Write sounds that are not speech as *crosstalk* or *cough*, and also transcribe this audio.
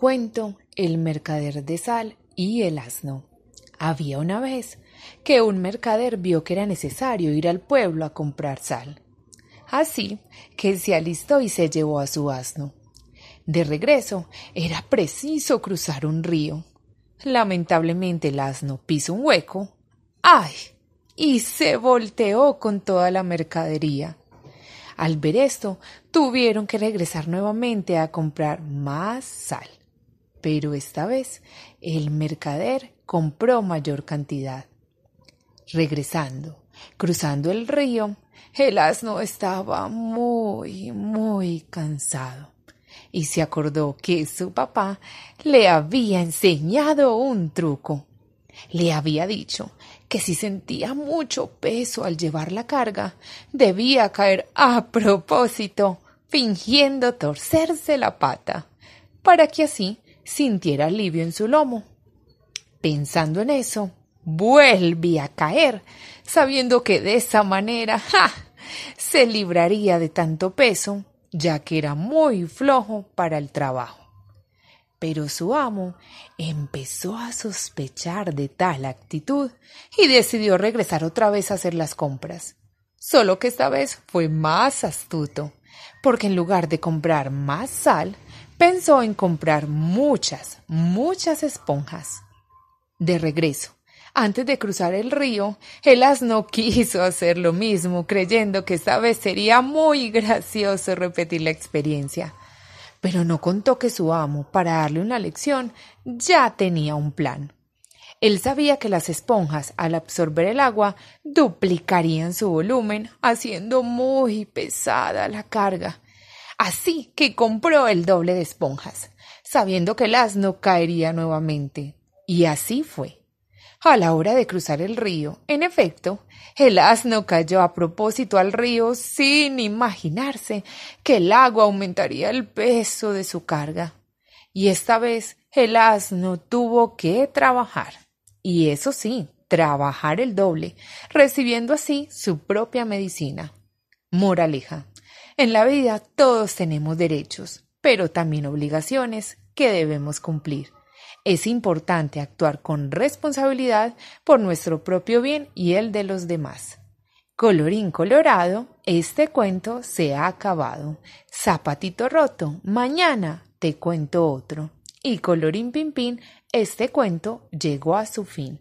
Cuento El mercader de sal y el asno. Había una vez que un mercader vio que era necesario ir al pueblo a comprar sal. Así que se alistó y se llevó a su asno. De regreso era preciso cruzar un río. Lamentablemente el asno pisó un hueco. ¡Ay! y se volteó con toda la mercadería. Al ver esto, tuvieron que regresar nuevamente a comprar más sal. Pero esta vez el mercader compró mayor cantidad. Regresando, cruzando el río, el asno estaba muy, muy cansado y se acordó que su papá le había enseñado un truco. Le había dicho que si sentía mucho peso al llevar la carga, debía caer a propósito, fingiendo torcerse la pata, para que así sintiera alivio en su lomo. Pensando en eso, vuelve a caer, sabiendo que de esa manera se libraría de tanto peso, ya que era muy flojo para el trabajo. Pero su amo empezó a sospechar de tal actitud y decidió regresar otra vez a hacer las compras. Solo que esta vez fue más astuto, porque en lugar de comprar más sal, pensó en comprar muchas, muchas esponjas. De regreso, antes de cruzar el río, el asno *laughs* quiso hacer lo mismo, creyendo que esta vez sería muy gracioso repetir la experiencia. Pero no contó que su amo, para darle una lección, ya tenía un plan. Él sabía que las esponjas, al absorber el agua, duplicarían su volumen, haciendo muy pesada la carga. Así que compró el doble de esponjas, sabiendo que el asno caería nuevamente. Y así fue. A la hora de cruzar el río, en efecto, el asno cayó a propósito al río sin imaginarse que el agua aumentaría el peso de su carga. Y esta vez el asno tuvo que trabajar. Y eso sí, trabajar el doble, recibiendo así su propia medicina. Moraleja. En la vida todos tenemos derechos, pero también obligaciones que debemos cumplir. Es importante actuar con responsabilidad por nuestro propio bien y el de los demás. Colorín colorado, este cuento se ha acabado. Zapatito roto, mañana te cuento otro. Y colorín pimpín, este cuento llegó a su fin.